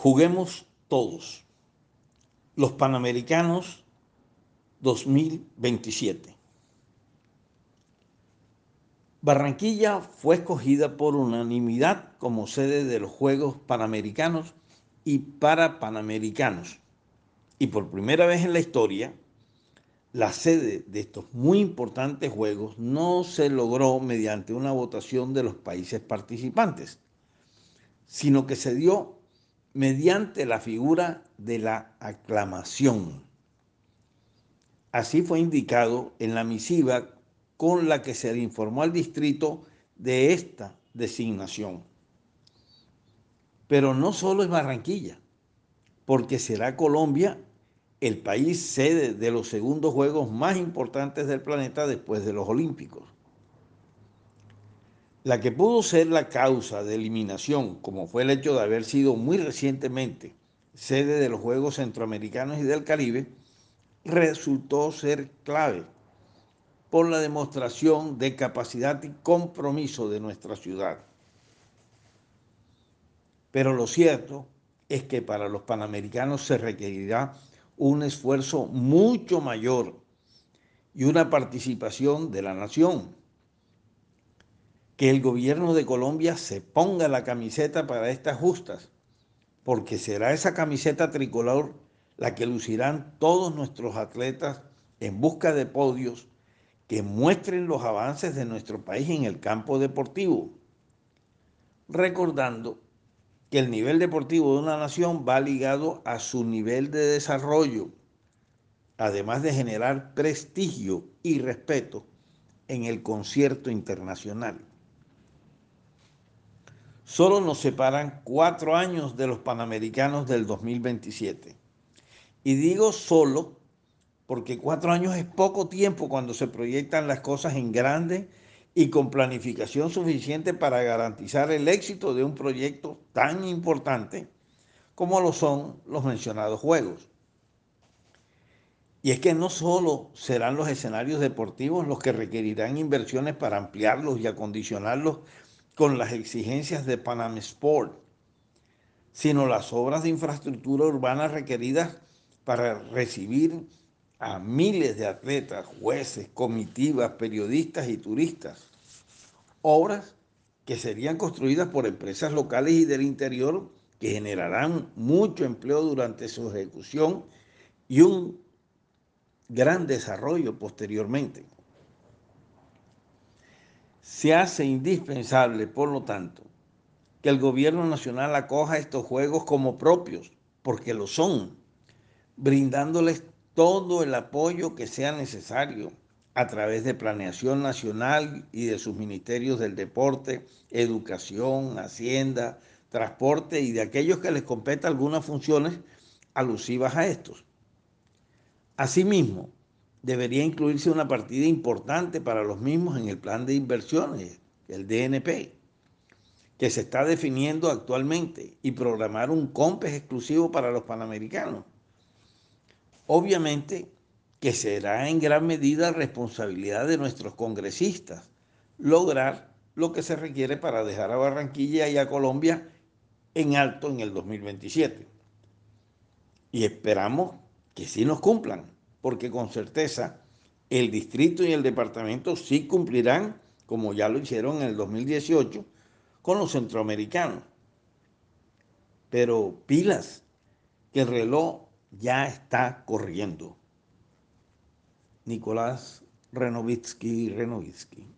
Juguemos todos. Los Panamericanos 2027. Barranquilla fue escogida por unanimidad como sede de los Juegos Panamericanos y para Panamericanos. Y por primera vez en la historia, la sede de estos muy importantes Juegos no se logró mediante una votación de los países participantes, sino que se dio mediante la figura de la aclamación. Así fue indicado en la misiva con la que se le informó al distrito de esta designación. Pero no solo es Barranquilla, porque será Colombia el país sede de los segundos Juegos más importantes del planeta después de los Olímpicos. La que pudo ser la causa de eliminación, como fue el hecho de haber sido muy recientemente sede de los Juegos Centroamericanos y del Caribe, resultó ser clave por la demostración de capacidad y compromiso de nuestra ciudad. Pero lo cierto es que para los panamericanos se requerirá un esfuerzo mucho mayor y una participación de la nación. Que el gobierno de Colombia se ponga la camiseta para estas justas, porque será esa camiseta tricolor la que lucirán todos nuestros atletas en busca de podios que muestren los avances de nuestro país en el campo deportivo, recordando que el nivel deportivo de una nación va ligado a su nivel de desarrollo, además de generar prestigio y respeto en el concierto internacional. Solo nos separan cuatro años de los Panamericanos del 2027. Y digo solo porque cuatro años es poco tiempo cuando se proyectan las cosas en grande y con planificación suficiente para garantizar el éxito de un proyecto tan importante como lo son los mencionados juegos. Y es que no solo serán los escenarios deportivos los que requerirán inversiones para ampliarlos y acondicionarlos con las exigencias de Panam Sport, sino las obras de infraestructura urbana requeridas para recibir a miles de atletas, jueces, comitivas, periodistas y turistas. Obras que serían construidas por empresas locales y del interior que generarán mucho empleo durante su ejecución y un gran desarrollo posteriormente. Se hace indispensable, por lo tanto, que el gobierno nacional acoja estos juegos como propios, porque lo son, brindándoles todo el apoyo que sea necesario a través de planeación nacional y de sus ministerios del deporte, educación, hacienda, transporte y de aquellos que les competa algunas funciones alusivas a estos. Asimismo, debería incluirse una partida importante para los mismos en el plan de inversiones, el DNP, que se está definiendo actualmente, y programar un COMPES exclusivo para los panamericanos Obviamente que será en gran medida responsabilidad de nuestros congresistas lograr lo que se requiere para dejar a Barranquilla y a Colombia en alto en el 2027. Y esperamos que sí nos cumplan, porque con certeza el distrito y el departamento sí cumplirán, como ya lo hicieron en el 2018, con los centroamericanos. Pero pilas, que el reloj ya está corriendo. Nicolás Renovitsky Renovitsky.